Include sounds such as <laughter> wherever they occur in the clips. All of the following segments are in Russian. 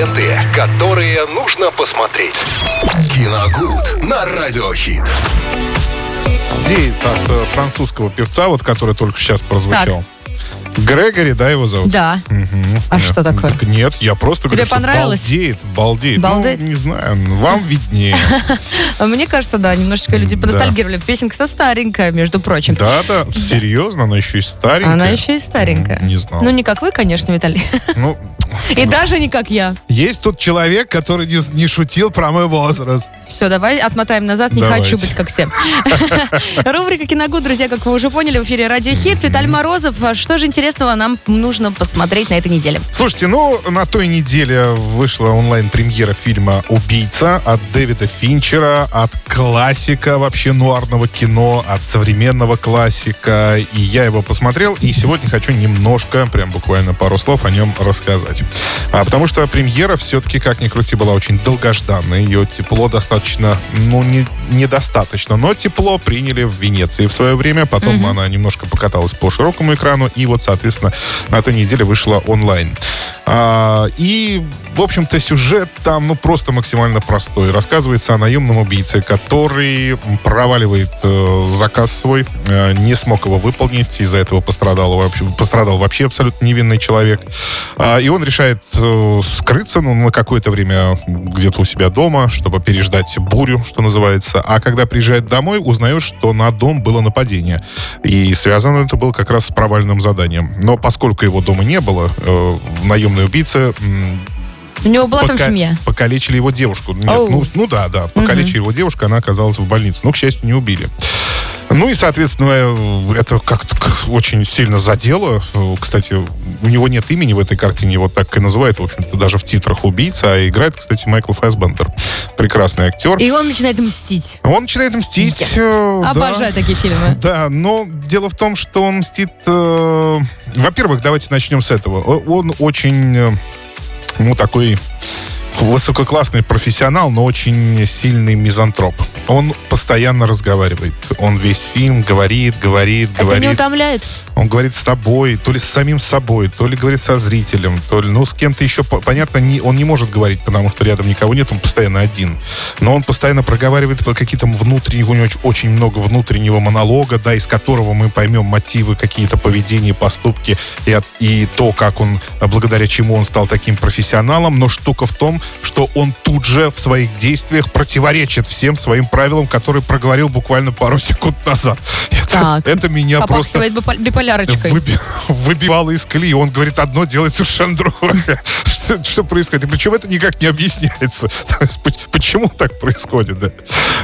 ленты, которые нужно посмотреть. Киногуд на Радиохит. Идея от э, французского певца, вот который только сейчас прозвучал. Грегори, да, его зовут? Да. Мгм. А что такое? Так нет, я просто Тебе говорю, что понравилось? балдеет, балдеет. Балдеет? Ну, не знаю, вам виднее. <laughs> Мне кажется, да, немножечко люди Да. поностальгировали. Песенка-то старенькая, между прочим. Да-да, серьезно, она еще и старенькая. Она еще и старенькая. Не знал. Ну, не как вы, конечно, Виталий. <laughs> Ну, И даже не как я. есть тут человек, который не, не шутил про мой возраст. Все, давай отмотаем назад. Не Давайте. хочу быть как все. <laughs> Рубрика «Киногуд», друзья, как вы уже поняли, в эфире «Радио Хит». Виталий Морозов. А Что же интересного нам нужно посмотреть на этой неделе? Слушайте, ну, на той неделе вышла онлайн-премьера фильма «Убийца» от Дэвида Финчера, от классика вообще нуарного кино, от современного классика. И я его посмотрел, и сегодня хочу немножко, прям буквально пару слов о нем рассказать. А, потому что премьера все-таки, как ни крути, была очень долгожданной. Ее тепло достаточно, ну, не, недостаточно, но тепло приняли в Венеции в свое время. Потом она немножко покаталась по широкому экрану, и вот, соответственно, на той неделе вышла онлайн. А, и, в общем-то, сюжет там, ну, просто максимально простой. Рассказывается о наемном убийце, который проваливает э, заказ свой, э, не смог его выполнить, из-за этого пострадал вообще, пострадал вообще абсолютно невинный человек. А, и он решает э, скрыться, ну, на какое-то время где-то у себя дома, чтобы переждать бурю, что называется. А когда приезжает домой, узнает, что на дом было нападение. И связано это было как раз с провальным заданием. Но поскольку его дома не было, э, наемный убийца У него была там пока- семья. покалечили его девушку. Нет, Оу. ну, ну да, да, покалечили его девушку, она оказалась в больнице. Но, к счастью, не убили. Ну и, соответственно, э, это как-то очень сильно задело. Э, Кстати, у него нет имени в этой картине, его так и называют, в общем-то, даже в титрах убийца. А играет, кстати, Майкл Фассбендер. Прекрасный актер. И он начинает мстить. Он начинает мстить. э, да. Обожаю такие фильмы. Да, но дело в том, что он мстит... э, Во-первых, давайте начнем с этого. Он очень, ну, такой высококлассный профессионал, но очень сильный мизантроп. Он постоянно разговаривает. Он весь фильм говорит, говорит, Это не говорит. утомляет? Он говорит с тобой, то ли с самим собой, то ли говорит со зрителем, то ли, ну, с кем-то еще, по- понятно, не, он не может говорить, потому что рядом никого нет, он постоянно один. Но он постоянно проговаривает по какие-то внутренние, у него очень, очень много внутреннего монолога, да, из которого мы поймем мотивы, какие-то поведения, поступки и, и то, как он, благодаря чему он стал таким профессионалом. Но штука в том, что он тут же в своих действиях противоречит всем своим правилам, которые проговорил буквально пару секунд назад. Это, это меня просто биполярочкой. выби- выбивало из колеи. Он говорит одно, делает совершенно другое. <laughs> Что, что происходит? И причем это никак не объясняется. <laughs> Почему так происходит, да?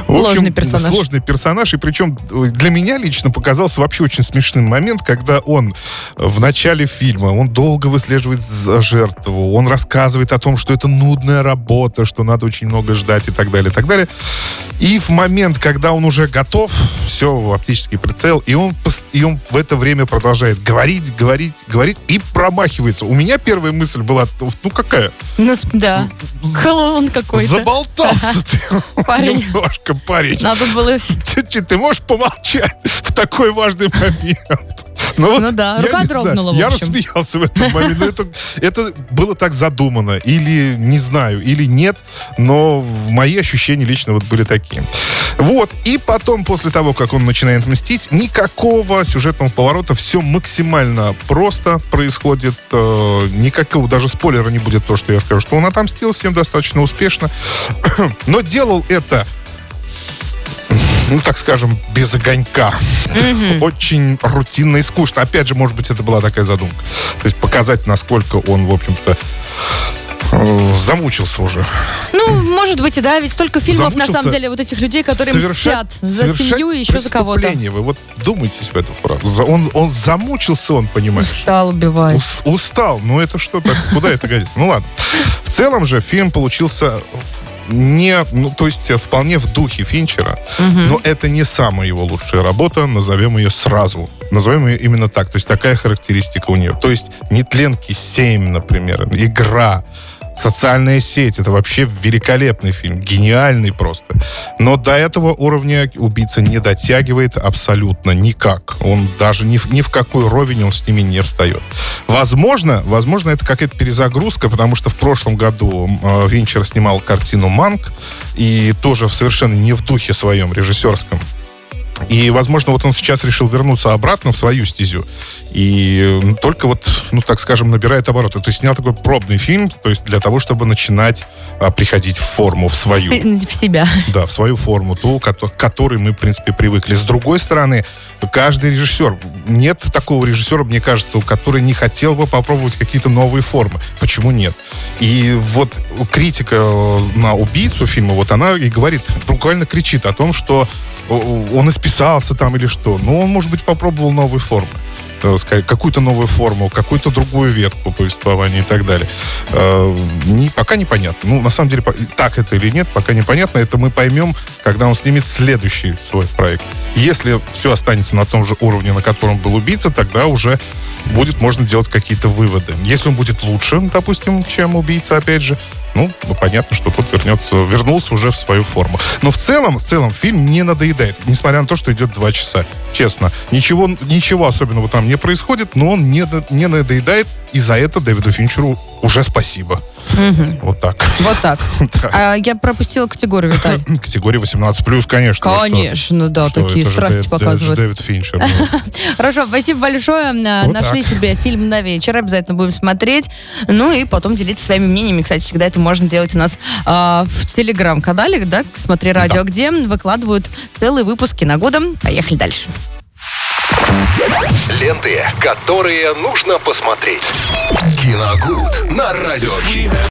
В общем, Сложный персонаж. Сложный персонаж. И причем для меня лично показался вообще очень смешным момент, когда он в начале фильма, он долго выслеживает жертву, он рассказывает о том, что это нудная работа, что надо очень много ждать и так далее, и так далее. И в момент, когда он уже готов, все, оптический прицел, и он, и он в это время продолжает говорить, говорить, говорить и промахивается. У меня первая мысль была, ну какая? Ну, да. Клоун какой-то. Заболтался <laughs> ты Парень. немножко, парень. Надо было... ты можешь помолчать в такой важный момент? Ну, вот Ну да, я рука знаю, дрогнула, в Я рассмеялся в этот момент. Но это, это было так задумано. Или, не знаю, или нет. Но мои ощущения лично вот были такие. Вот. И потом, после того, как он начинает мстить, никакого сюжетного поворота. Все максимально просто происходит. Э, никакого даже спойлера не будет то, что я скажу, что он отомстил всем достаточно успешно. <clears throat> Но делал это ну, так скажем, без огонька. Очень рутинно и скучно. Опять же, может быть, это была такая задумка. То есть показать, насколько он, в общем-то, э, замучился уже. Ну, может быть, и да, ведь столько фильмов, на Замучился самом деле, вот этих людей, которые мстят за семью и еще за кого-то. Вы вот думаетесь в эту фразу. Он, он замучился, он, понимаешь? Устал убивать. Ус- устал. Ну, это что так? Куда это годится? Ну, ладно. В целом же фильм получился не, ну, то есть э, вполне в духе Финчера, но это не самая его лучшая работа, назовем ее сразу. Назовем ее именно так. То есть такая характеристика у нее. То есть «Нетленки 7», например, «Игра», Социальная сеть. Это вообще великолепный фильм. Гениальный просто. Но до этого уровня убийца не дотягивает абсолютно никак. Он даже ни в, ни в какой ровень он с ними не встает. Возможно, возможно, это какая-то перезагрузка, потому что в прошлом году э, Винчер снимал картину «Манк», и тоже совершенно не в духе своем режиссерском. И, возможно, вот он сейчас решил вернуться обратно в свою стезю. И только вот, ну, так скажем, набирает обороты. То есть снял такой пробный фильм, то есть для того, чтобы начинать а, приходить в форму, в свою. <laughs> В себя. Да, в свою форму, ту, к которой мы, в принципе, привыкли. С другой стороны, каждый режиссер, нет такого режиссера, мне кажется, у который не хотел бы попробовать какие-то новые формы. Почему нет? И вот критика э, на убийцу фильма, вот она и говорит, буквально кричит о том, что он исписался там или что. Но он, может быть, попробовал новые формы сказать, какую-то новую форму, какую-то другую ветку повествования и так далее. Э, не, пока непонятно. Ну, на самом деле, так это или нет, пока непонятно. Это мы поймем, когда он снимет следующий свой проект. Если все останется на том же уровне, на котором был убийца, тогда уже будет можно делать какие-то выводы. Если он будет лучше, допустим, чем убийца, опять же, ну, понятно, что тут вернется, вернулся уже в свою форму. Но в целом, в целом фильм не надоедает, несмотря на то, что идет два часа. Честно, ничего, ничего особенного там не происходит, но он не, не надоедает, и за это Дэвиду Финчеру уже спасибо. Угу. Вот так. <laughs> Вот так. А я пропустила категорию, Виталий. <laughs> Категория 18+, конечно. Конечно, да, что? такие Это страсти же показывают. Дэвид Финчер. <laughs> Хорошо, спасибо большое. Вот Нашли так. себе фильм на вечер, обязательно будем смотреть. Ну и потом делиться своими мнениями. Кстати, всегда это можно делать у нас а, в телеграм-канале, да, «Смотри радио», где выкладывают целые выпуски на годом. Поехали дальше. Ленты, которые нужно посмотреть. Киногуд на радиохит.